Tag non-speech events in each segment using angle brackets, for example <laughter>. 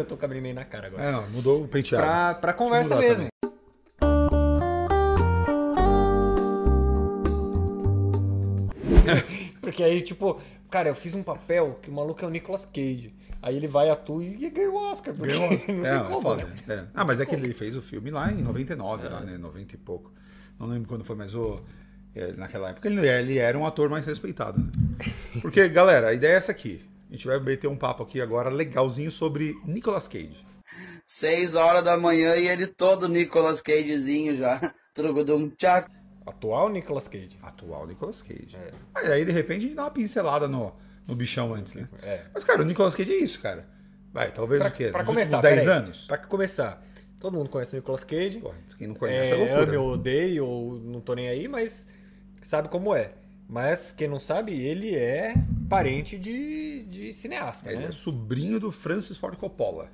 eu tô com a meio na cara agora. É, não, mudou o penteado. Pra, pra conversa mesmo. <laughs> Porque aí, tipo, cara, eu fiz um papel que o maluco é o Nicolas Cage. Aí ele vai, atua e ganha o Oscar. Porque Ganhou Oscar. <laughs> não É, é como, foda. né? É. Ah, mas é que ele fez o filme lá em 99, lá, né? 90 e pouco. Não lembro quando foi, mas o, é, naquela época ele, ele era um ator mais respeitado, né? Porque, galera, a ideia é essa aqui. A gente vai meter um papo aqui agora legalzinho sobre Nicolas Cage. Seis horas da manhã e ele todo Nicolas Cagezinho já. <laughs> Trugudum tchac. Atual Nicolas Cage. Atual Nicolas Cage. É. Aí, de repente, a gente dá uma pincelada no, no bichão antes, né? É. Mas, cara, o Nicolas Cage é isso, cara. Vai, talvez o quê? Pra Nos começar, últimos 10 peraí. anos? Pra começar, todo mundo conhece o Nicolas Cage. Porra, quem não conhece é, É, loucura. ame ou odeio, ou não tô nem aí, mas sabe como é. Mas quem não sabe, ele é parente de, de cineasta, Ele né? é sobrinho do Francis Ford Coppola.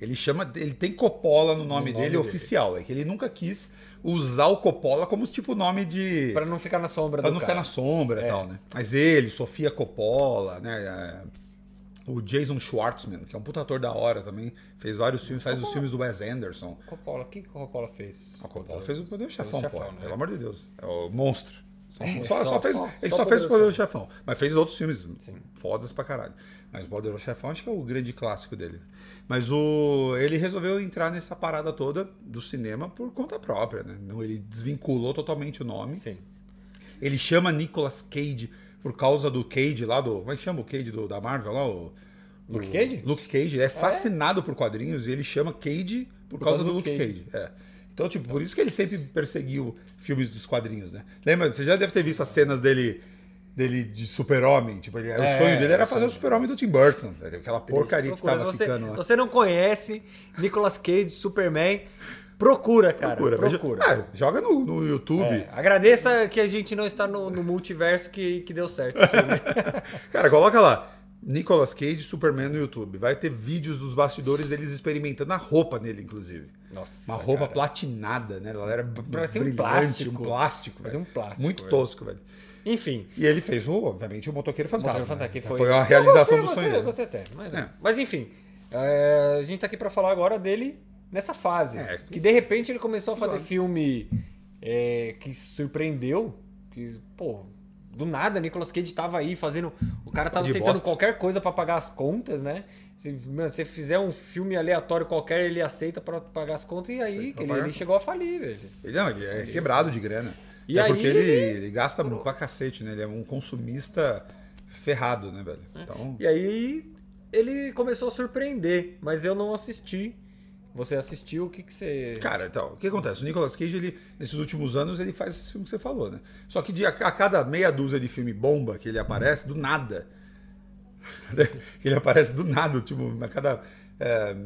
Ele chama, ele tem Coppola no nome, No nome dele, dele. oficial. É que ele nunca quis usar o Coppola como tipo nome de Pra não ficar na sombra pra do não cara. ficar na sombra e É. tal, né? Mas ele, Sofia Coppola, né? é, O Jason Schwartzman, que é um puta ator da hora também, fez vários filmes, faz os filmes do Wes Anderson. Coppola, o que o Coppola fez? A Coppola fez o Poder Chefão, Chefão, pô. né? Pelo amor de Deus. É o monstro. Só, É, só- só- só fez, ele só fez Poderoso o Poder Chefão. Mas fez outros filmes fodas pra caralho. Mas o Poderoso Chefão acho que é o grande clássico dele. Mas o ele resolveu entrar nessa parada toda do cinema por conta própria, né? Não, ele desvinculou totalmente o nome. Sim. Ele chama Nicolas Cage por causa do Cage lá do. Como é que chama o Cage do, da Marvel lá? O, Luke Cage? Luke Cage. Ele é fascinado por quadrinhos e ele chama Cage por, causa, do Luke Cage. É. Então, tipo, por isso que ele sempre perseguiu filmes dos quadrinhos, né? Lembra? Você já deve ter visto as cenas dele. Dele de super-homem, tipo, É, o sonho dele era é, fazer o super-homem do Tim Burton, né? aquela porcaria que tava você, ficando lá. você não conhece Nicolas Cage, Superman, procura, cara. Procura, Procura. Ah, joga no, no YouTube. É, agradeça que a gente não está no, no multiverso que, que deu certo. <laughs> Cara, coloca lá. Nicolas Cage, Superman no YouTube. Vai ter vídeos dos bastidores deles experimentando a roupa nele, inclusive. Nossa, Uma roupa cara. platinada, né? Ela era Parece um brilhante, plástico. um plástico, Parece velho. um plástico, Muito velho. tosco, velho. Enfim. E ele fez, o, obviamente, o Motoqueiro Fantasma. Motoqueiro Fantasma, né? foi... foi a realização Eu do gostei, sonho Eu dele. gostei até. Mas, É. mas enfim, é, a gente tá aqui pra falar agora dele nessa fase. É. Que de repente ele começou a fazer filme é, que surpreendeu. Que, pô, do nada Nicolas Cage tava aí fazendo. O cara tava De aceitando bosta. qualquer coisa pra pagar as contas, né? Se você fizer um filme aleatório qualquer, ele aceita pra pagar as contas. E aí ele, ele chegou a falir, velho. Ele, não, ele é quebrado de grana. E é aí porque ele, ele- gasta pra cacete, né? Ele é um consumista ferrado, né, velho? É. Então, E aí ele começou a surpreender, mas eu não assisti. Você assistiu, o que, que você. Cara, então, o que acontece? O Nicolas Cage, ele, nesses últimos anos, ele faz esse filme que você falou, né? Só que de, a, cada meia dúzia de filme bomba que ele aparece, do nada. <laughs> ele aparece do nada, tipo, a cada. é,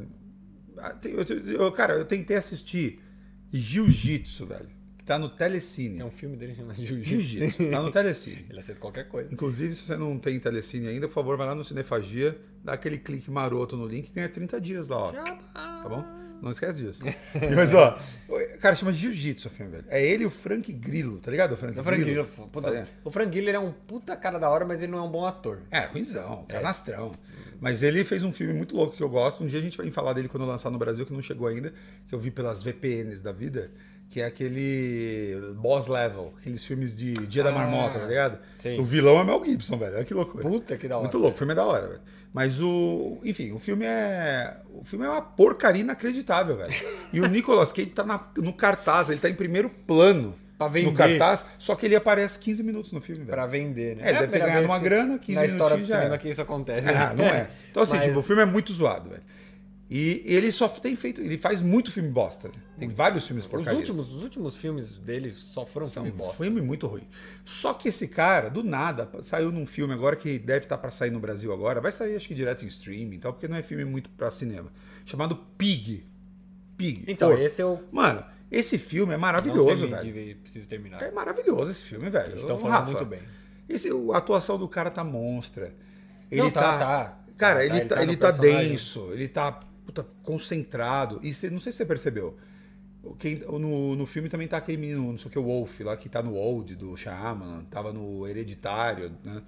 eu, eu- cara, eu tentei assistir Jiu-Jitsu, velho. Que tá no Telecine. É um filme dele chamado Jiu-Jitsu. Jiu-Jitsu, tá no Telecine. <laughs> Ele aceita qualquer coisa. Inclusive, se você não tem Telecine ainda, por favor, vai lá no Cinefagia, dá aquele clique maroto no link e ganha 30 dias lá, ó. Tá bom? Não esquece disso. <laughs> Mas, ó, o cara chama Jiu-Jitsu o filme, velho. É ele e o Frank Grillo, tá ligado? O Frank O Frank Grillo. Grillo, puta, Sabe? o Frank Grillo ele é um puta cara da hora, mas ele não é um bom ator. É, ruimzão, canastrão. Mas ele fez um filme muito louco que eu gosto. Um dia a gente vai falar dele quando lançar no Brasil, que não chegou ainda, que eu vi pelas VPNs da vida, que é aquele Boss Level, aqueles filmes de Dia da Ah, Marmota, tá ligado? sim. O vilão é Mel Gibson, velho. Olha que loucura. Puta que da hora. Muito louco, o filme é da hora, velho. Mas o. Enfim, o filme é. O filme é uma porcaria inacreditável, velho. E o Nicolas Cage tá na- no cartaz, ele tá em primeiro plano. Pra vender. No cartaz, só que ele aparece 15 minutos no filme, velho. Pra vender, né? É, a deve ter ganhado uma grana, 15 Na história do cinema que isso acontece. Ah, não é. Então, assim, Mas- tipo, o filme é muito zoado, velho. E ele só tem feito. Ele faz muito filme bosta. Tem vários filmes Os porcarias. últimos, os últimos filmes dele só foram São filme bosta. filme muito ruim. Só que esse cara, do nada, saiu num filme agora que deve estar pra sair no Brasil agora. Vai sair, acho que direto em streaming e tal, porque não é filme muito pra cinema. Chamado Pig. Pig. Então, Porco. esse eu Mano, esse filme é não maravilhoso, de velho. preciso terminar. É maravilhoso esse filme, velho. Eles estão falando Rafa, muito bem. Esse, o- a atuação do cara tá monstra. Ele Não, tá, tá, tá. Cara, Tá, ele, ele tá, tá ele tá personagem. denso, ele tá puta, concentrado. E você, não sei se você percebeu. Quem, no, no filme também tá aquele menino, não sei o que, o Wolf, lá que tá no Old do Shyamalan, tava no Hereditário, né?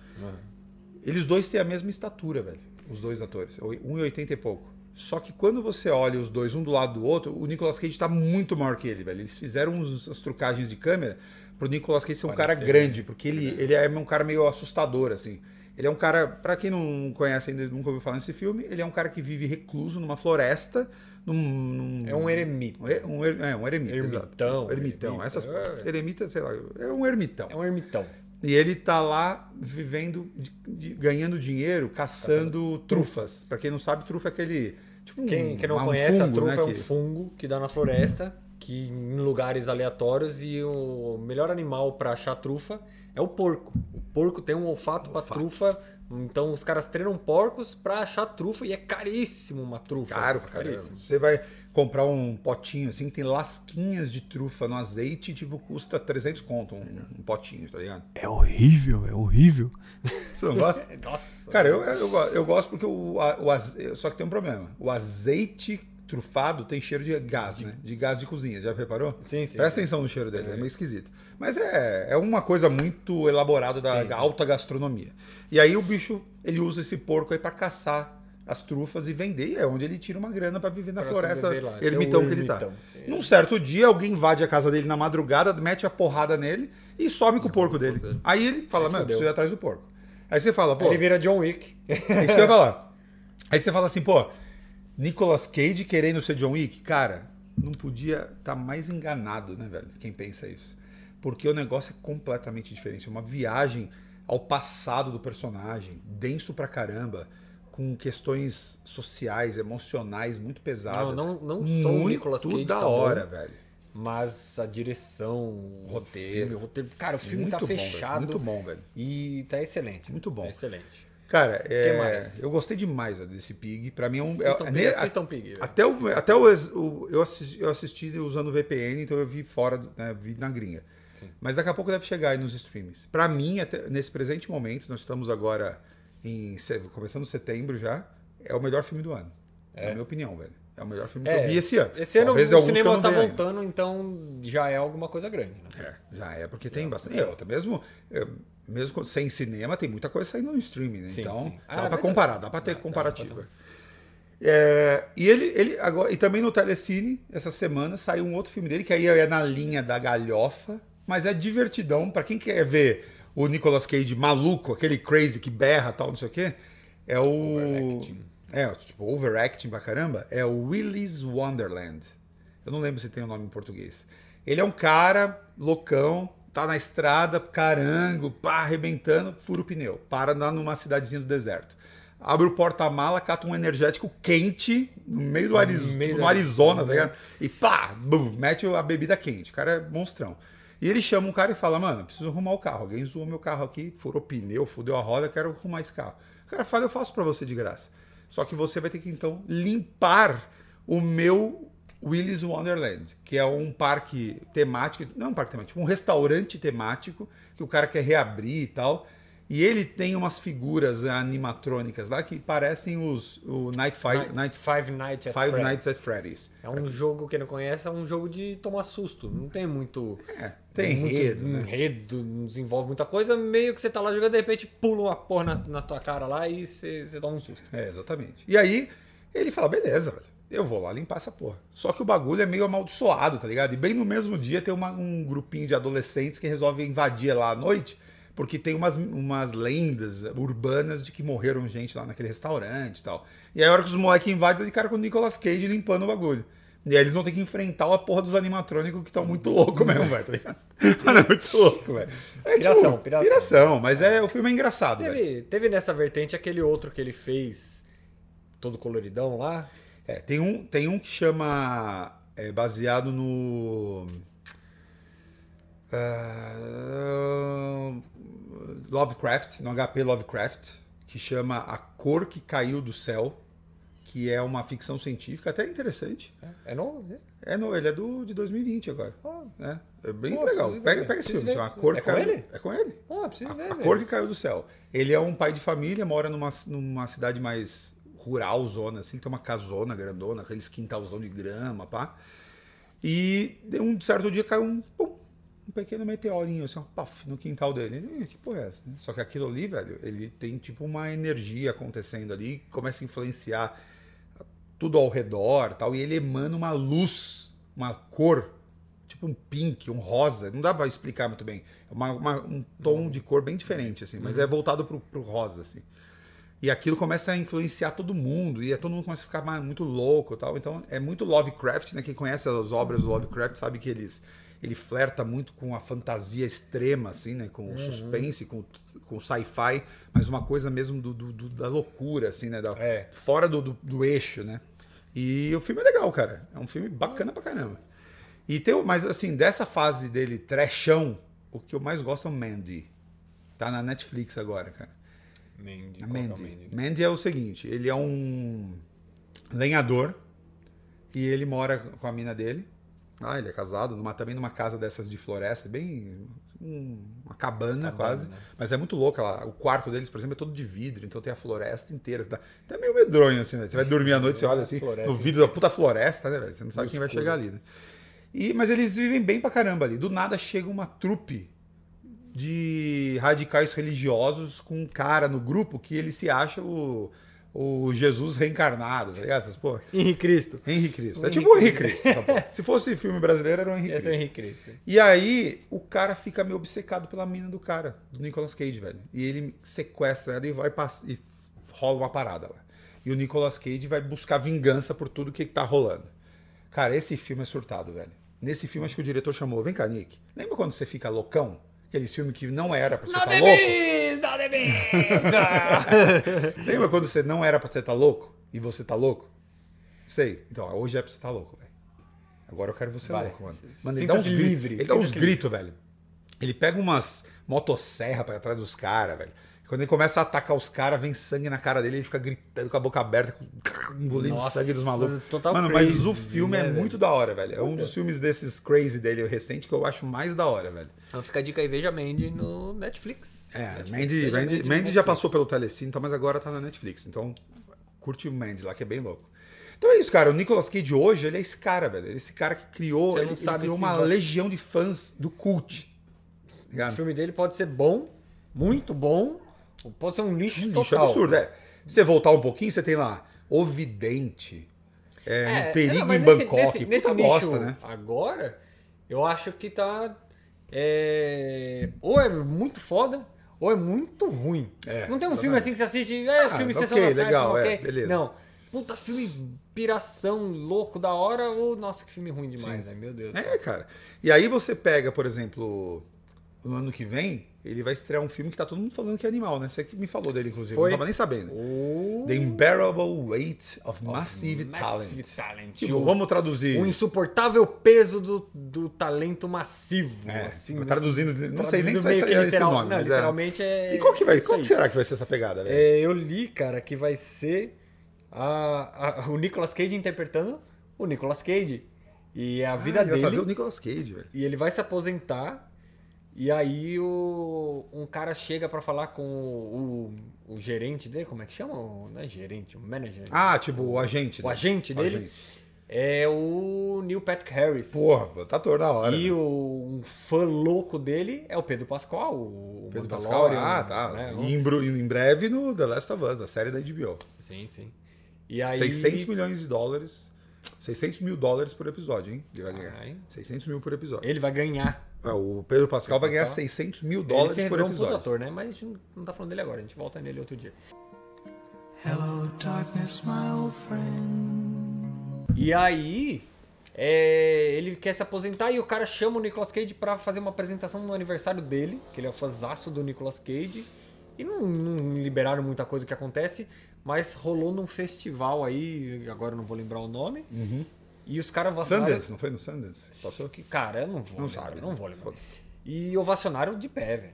Eles dois têm a mesma estatura, velho. Os dois atores. 1,80 e pouco. Só que quando você olha os dois um do lado do outro, o Nicolas Cage tá muito maior que ele, velho. Eles fizeram uns, as trucagens de câmera pro Nicolas Cage ser um cara Parecer, grande, porque ele, ele é um cara meio assustador, assim. Ele é um cara, pra quem não conhece ainda, nunca ouviu falar nesse filme, ele é um cara que vive recluso numa floresta, num... num- É um eremita. um, er- um, er- é, um eremita, Ermitão, exato. Ermitão. eremita, Essas, é. eremita, sei lá, é um ermitão. É um ermitão. E ele tá lá vivendo, de- de- ganhando dinheiro, caçando trufas. Pra quem não sabe, trufa é aquele. Tipo um, Quem, quem não conhece, a fungo, trufa né, é um que- fungo que dá na floresta, que em lugares aleatórios, e o melhor animal pra achar trufa é o porco. O porco tem um olfato pra Olfato. trufa, então os caras treinam porcos pra achar trufa e é caríssimo uma trufa. Caro pra caramba. Caríssimo. Você vai comprar um potinho assim que tem lasquinhas de trufa no azeite, tipo, custa 300 conto um, um potinho, tá ligado? É horrível, é horrível. <laughs> Você não gosta? <laughs> Nossa. Cara, eu, eu, eu gosto porque o, o aze- Só que tem um problema. O azeite trufado tem cheiro de gás, né? De gás de cozinha. Já reparou? Sim, sim. Presta atenção no cheiro dele, é, meio esquisito. Mas é, é uma coisa muito elaborada da Sim, sim. alta gastronomia. E aí o bicho, ele usa esse porco aí pra caçar as trufas e vender. E é onde ele tira uma grana pra viver na Pra floresta lá. Esse é ermitão que ele tá. ermitão. Num certo dia, alguém invade a casa dele na madrugada, mete a porrada nele e some com o porco dele. Aí ele fala, mano, preciso ir atrás do porco. Aí você fala, pô, Ele vira John Wick. é isso que eu ia <laughs> falar. Aí você fala assim, pô, Nicolas Cage querendo ser John Wick, cara, não podia estar mais enganado, né, velho? Quem pensa isso. Porque o negócio é completamente diferente. É uma viagem ao passado do personagem, denso pra caramba, com questões sociais, emocionais muito pesadas. Não, não- não só o Nicolas Cage da tá bom. hora, velho. Mas a direção, o Roteiro. filme, o roteiro. Cara, o filme Muito tá bom, velho. fechado. Muito bom, velho. E tá excelente. Muito bom. Tá excelente. Cara, é, eu gostei demais desse Pig. Pra mim é um. Assistam é, Pig, é- assistam Pig. Até o, até o, o- eu, assisti, eu assisti usando VPN, então eu vi fora, né, vi na gringa. Mas daqui a pouco deve chegar aí nos streams. Pra mim, até nesse presente momento, nós estamos agora em começando setembro já, é o melhor filme do ano. É, a minha opinião, velho. É o melhor filme que eu vi esse ano. Esse ano Talvez o cinema tá ainda. voltando, então já é alguma coisa grande. Né? É, já é, porque tem bastante. É, outra, mesmo, é, mesmo sem cinema, tem muita coisa saindo no streaming, né? Sim, então, sim. dá Ah, é pra verdade. comparar, dá pra ter Dá, dá. É, e ele, ele agora, e também no Telecine, essa semana, saiu um outro filme dele, que aí é na linha da galhofa, mas é divertidão. Pra quem quer ver o Nicolas Cage maluco, aquele crazy que berra tal, não sei o quê, é o. Overacting. É, tipo, overacting pra caramba, é o Willy's Wonderland. Eu não lembro se tem o nome em português. Ele é um cara loucão, tá na estrada, carango, pá, arrebentando, fura o pneu. Para lá numa cidadezinha do deserto. Abre o porta-mala, cata um energético quente no meio do Arizona, meio no da Arizona, tá ligado? E pá, bum, mete a bebida quente. O cara é monstrão. E ele chama um cara e fala, mano, preciso arrumar o carro. Alguém zoou meu carro aqui, furou pneu, fudeu a roda, eu quero arrumar esse carro. O cara fala, eu faço pra você de graça. Só que você vai ter que, então, limpar o meu Willy's Wonderland, que é um parque temático, não um parque temático, um restaurante temático que o cara quer reabrir e tal. E ele tem umas figuras animatrônicas lá que parecem os o Night, Five, Night, Five Nights at Five Freddy's. Nights at Freddy's. É um jogo, quem não conhece, é um jogo de tomar susto. Não tem muito. É, tem muito enredo, né? enredo, não desenvolve muita coisa. Meio que você tá lá jogando, de repente pula uma porra na, na tua cara lá e você, você toma um susto. É, exatamente. E aí ele fala, beleza, velho, eu vou lá limpar essa porra. Só que o bagulho é meio amaldiçoado, tá ligado? E bem no mesmo dia tem uma- um grupinho de adolescentes que resolve invadir lá à noite, porque tem umas, umas lendas urbanas de que morreram gente lá naquele restaurante e tal. E aí a hora que os moleques invadem, de cara com o Nicolas Cage limpando o bagulho. E aí eles vão ter que enfrentar a porra dos animatrônicos que estão muito louco mesmo, velho, tá ligado? <laughs> Mano, é muito louco, velho. É, Piração, piração. Piração, mas é, o filme é engraçado. Teve, teve nessa vertente aquele outro que ele fez, todo coloridão lá. É, tem um, tem um que chama. É baseado no. ah, Lovecraft, no HP Lovecraft, que chama A Cor que Caiu do Céu, que é uma ficção científica até interessante. É novo? né? É, no, ele é do, de 2020 agora. Ah. né? É bem Pô, legal. Pega, pega esse filme, A Cor É com ele? É com ele. Preciso A, ver. a cor que caiu do céu. Ele é um pai de família, mora numa, numa cidade mais rural, zona, assim, tem uma casona grandona, aqueles quintalzão de grama, pá. E de um certo dia caiu um, pum, um pequeno meteorinho, assim, um puff, no quintal dele. Ele, "Ih, que porra é essa? Só que aquilo ali, velho, ele tem tipo uma energia acontecendo ali, começa a influenciar tudo ao redor tal, e ele emana uma luz, uma cor, tipo um pink, um rosa. Não dá pra explicar muito bem. É uma- uma- um tom de cor bem diferente, assim, mas é voltado pro, pro rosa, assim. E aquilo começa a influenciar todo mundo, e todo mundo começa a ficar muito louco e tal. Então é muito Lovecraft, né? Quem conhece as obras do Lovecraft sabe que eles, ele flerta muito com a fantasia extrema, assim, né? Com o suspense, com, com o sci-fi, mas uma coisa mesmo do, do- do- da loucura, assim, né? Da- É. Fora do, do, do eixo, né? E o filme é legal, cara. É um filme bacana pra caramba. E tem, mas assim, dessa fase dele, trechão, o que eu mais gosto é o Mandy. Tá na Netflix agora, cara. Mandy. É Mandy. Mandy? Mandy é o seguinte, ele é um lenhador e ele mora com a mina dele. Ah, ele é casado, numa, também numa casa dessas de floresta, bem um- uma cabana, quase. né? Mas é muito louco. ela- o quarto deles, por exemplo, é todo de vidro, então tem a floresta inteira. Dá- Até meio medronho, assim, né? Você vai dormir à noite, você olha assim, Floresta no vidro da puta floresta, né, velho? Você não sabe No quem vai escuro. chegar ali, né? E, mas eles vivem bem pra caramba ali. Do nada chega uma trupe de radicais religiosos com um cara no grupo que ele se acha o, o Jesus reencarnado, tá ligado? Essas porra. Henrique Cristo. Henrique Cristo. O É tipo o Henrique Cristo. essa porra. Se fosse filme brasileiro, era o Henrique Esse é o Cristo. Henrique Cristo. E aí, o cara fica meio obcecado pela mina do cara, do Nicolas Cage, velho. E ele sequestra ela e vai e rola uma parada lá. E o Nicolas Cage vai buscar vingança por tudo que tá rolando. Cara, esse filme é surtado, velho. Nesse filme, acho que o diretor chamou, vem cá, Nick. Lembra quando você fica loucão? Aquele filme que não era pra você estar de louco? De. Lembra quando você não era pra você estar louco e você tá louco? Sei. Então, hoje é pra você estar louco, velho. Agora eu quero você Vai. louco, mano. Mano, ele dá uns gritos. Ele dá uns gritos, velho. Ele pega umas motosserra pra trás dos caras, velho. Quando ele começa a atacar os caras, vem sangue na cara dele, ele fica gritando com a boca aberta, com- engolindo Nossa, sangue dos malucos. Mano, mas crazy, o filme né, é velho? muito da hora, velho. É um dos filmes desses crazy dele recente que eu acho mais da hora, velho. Então fica a dica aí, veja Mandy no Netflix. É, Mandy, veja Mandy, no Mandy já passou pelo Telecine, então, mas agora tá na Netflix. Então, curte o Mandy lá, que é bem louco. Então é isso, cara. O Nicolas Cage hoje, ele é esse cara, velho. Ele é esse cara que criou, ele, ele criou uma vai- legião de fãs do cult. O Ligado? filme dele pode ser bom, muito bom, pode ser um lixo Um total. lixo absurdo, é. Se você voltar um pouquinho, você tem lá O Vidente, é, Um Perigo não, em nesse- Bangkok, Nesse, nesse nicho bosta, né? agora, eu acho que tá. é, ou é muito foda, ou é muito ruim. É, não tem um exatamente. filme assim que você assiste, é, Ah, filme ok, Sessão da Tarde, legal, ok. é, beleza. Não. Puta filme piração, louco, da hora, ou nossa, que filme ruim demais, né? Meu Deus. É, cara. E aí você pega, por exemplo, no ano que vem, ele vai estrear um filme que tá todo mundo falando que é animal, né? Você que me falou dele, inclusive. Foi. Eu não tava nem sabendo. O... The Unbearable Weight of Massive, Massive Talent. Talent. Tipo, O- vamos traduzir. O insuportável peso do, do talento massivo. É, assim, traduzindo, não sei nem Traduzindo se meio que é esse literal- nome, não, mas é. literalmente é. E qual que vai? Qual que será que vai ser essa pegada, velho? É, eu li, cara, que vai ser a, a- o Nicolas Cage interpretando o Nicolas Cage. E a vida Ah, ele dele. vai fazer o Nicolas Cage, velho. E ele vai se aposentar. E aí o, um cara chega pra falar com o, o, o gerente dele, como é que chama? O- Não é gerente, o manager. Ah, tipo, o agente. o né? agente dele agente. é o Neil Patrick Harris. Porra, tá ator da hora. E velho. o um fã louco dele é o Pedro Pascoal, o Pedro Pascal. Ah, tá. né? E em, em breve no The Last of Us, a série da HBO. Sim, sim. E aí 600 milhões de dólares. 600 mil dólares por episódio, hein? Ele vai ganhar. Caralho. 600 mil por episódio. ele vai ganhar. É, o Pedro Pascal vai ganhar Pascal. 600 mil ele dólares por revelou um puta episódio. ator, né? Mas a gente não- tá falando dele agora, a gente volta nele outro dia. Hello, darkness, my old friend. E aí, é, ele quer se aposentar e o cara chama o Nicolas Cage pra fazer uma apresentação no aniversário dele, que ele é fãzaço do Nicolas Cage. E não, não liberaram muita coisa que acontece, mas rolou num festival aí, agora eu não vou lembrar o nome. E os caras ovacionaram... Sundance, não foi no Sundance? Passou? Que, cara, eu não vou Não lembrar, sabe, não né? vou lembrar. E ovacionaram de pé, velho.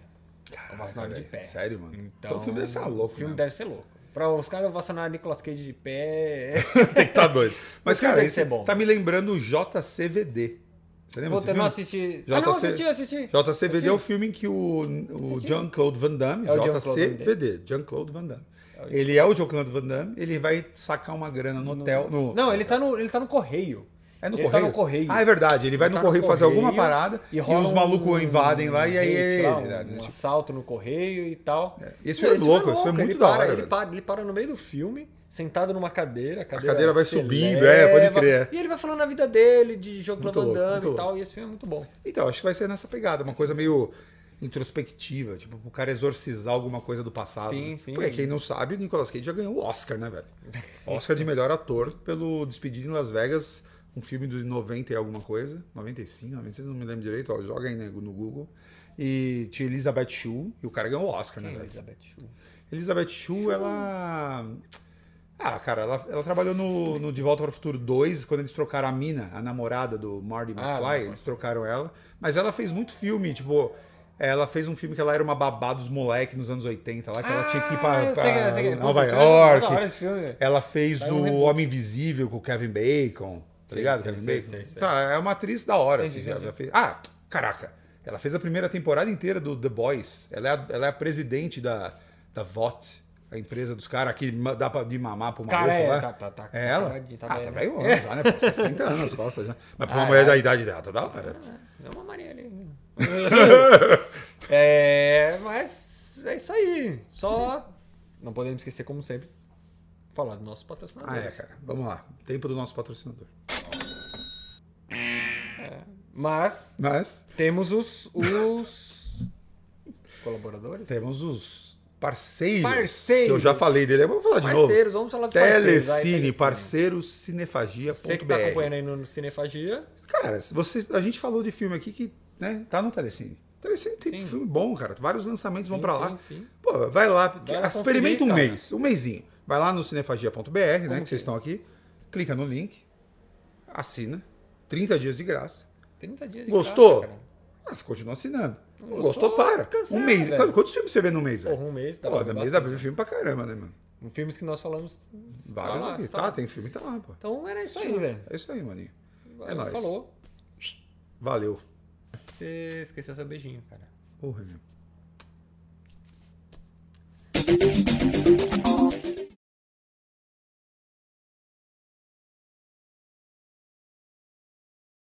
Caraca, Ovacionaram de pé. Sério, mano? Então, Então o filme deve ser louco, O filme né? deve ser louco. Pra os caras ovacionarem Nicolas Cage de pé... <laughs> Tem que tá doido. Mas, cara, tem que esse ser bom. tá me lembrando o JCVD. Você lembra Puta, não assisti... Ah, não, JC assisti, assisti. JCVD é o Assisti. filme em que o, o Assisti. Jean-Claude Van Damme, É JCVD, Jean-Claude Van Damme. Ele é o Jean-Claude Van Damme, ele vai sacar uma grana no hotel. No, Não, ele tá no, ele tá no correio. É no Ele tá correio? no correio. Ah, é verdade. Ele vai Ele no tá no correio fazer alguma correio parada e, rola os um- malucos invadem lá e aí hate ele. um, né, um tipo, assalto no correio e tal. Esse filme é louco, esse filme é ele muito da para, hora, Ele para, ele para no meio do filme, sentado numa cadeira. A cadeira, cadeira vai subindo, eleva, é, pode crer. E ele vai falando a vida dele, de jogo Muito Van Damme muito e tal. E esse filme é muito bom. Então, acho que vai ser nessa pegada, uma coisa meio introspectiva, tipo, o cara exorcizar alguma coisa do passado. Sim, né? sim. Porque quem não sabe, o Nicolas Cage já ganhou o Oscar, né, velho? Oscar de melhor ator pelo Despedido em Las Vegas, um filme de 90 e alguma coisa, 95, 96, não me lembro direito, ó, joga aí né, no Google. E tinha Elizabeth Shue, e o cara ganhou o Oscar, né, Quem é velho? Elizabeth Shue? Elizabeth Shue, ela. Ah, cara, ela, ela trabalhou no, no De Volta para o Futuro 2, quando eles trocaram a mina, a namorada do Marty Ah, McFly, não. eles trocaram ela. Mas ela fez muito filme, tipo. Ela fez um filme que ela era uma babá dos moleques nos anos 80, lá que ela tinha que ir Ah, pra, sei pra sei que é. Nova é York. da hora esse filme. Ela fez Tá um o. Homem Invisível com o Kevin Bacon, tá Sei, ligado? sei, Kevin sei, Bacon. sei, sei. Tá, é uma atriz da hora, Entendi, assim. já- entendi. já fez- Ah, caraca. Ela fez a primeira temporada inteira do The Boys. Ela é a, ela é a presidente da, da VOT, a empresa dos caras que dá pra de mamar pro maluco Cara, é, lá. tá- tá- tá- é tá ela? acabadinho, tá ah, bem, tá né? velho, já, né? Pô, 60 anos nas costas já. Mas pra uma Ah, mulher é. da idade dela, tá da hora. É uma Maria ali. <laughs> é, mas é isso aí. Só não podemos esquecer, como sempre, falar do nosso patrocinador. Ah, é, cara. Vamos lá. Tempo do nosso patrocinador. Mas Mas temos os, os colaboradores. temos os parceiros. Parceiros. Que eu já falei dele. Vamos falar de novo. Parceiros, vamos falar parceiros. Vai, Telecine, Telecine. parceiros Você que cinefagia.br. tá acompanhando aí no Cinefagia, Cara, vocês, a gente falou de filme aqui que né, tá no Telecine. Telecine tem Sim. filme bom, cara. Vários lançamentos vão Sim, pra lá. sim. Pô, vai lá, Vai experimenta um cara. mês, um mêsinho. Vai lá no cinefagia.br, né, que que vocês estão aqui. Clica no link, assina, 30 dias de graça. 30 dias de Gostou? graça, cara. Ah, você continua assinando. Não gostou, gostou, para. cancela, um mês. velho. Quantos, filmes você vê no mês, velho? Porra, um mês, dá Pô, pra ver mês dá pra ver filme pra caramba, né, mano? Filmes que nós falamos. Vários tá lá, aqui. tá Tá, tem filme, tá lá, pô. Então era isso aí, velho. É isso aí, maninho. É nóis. Falou. Valeu. Você esqueceu seu beijinho, cara. Porra, meu.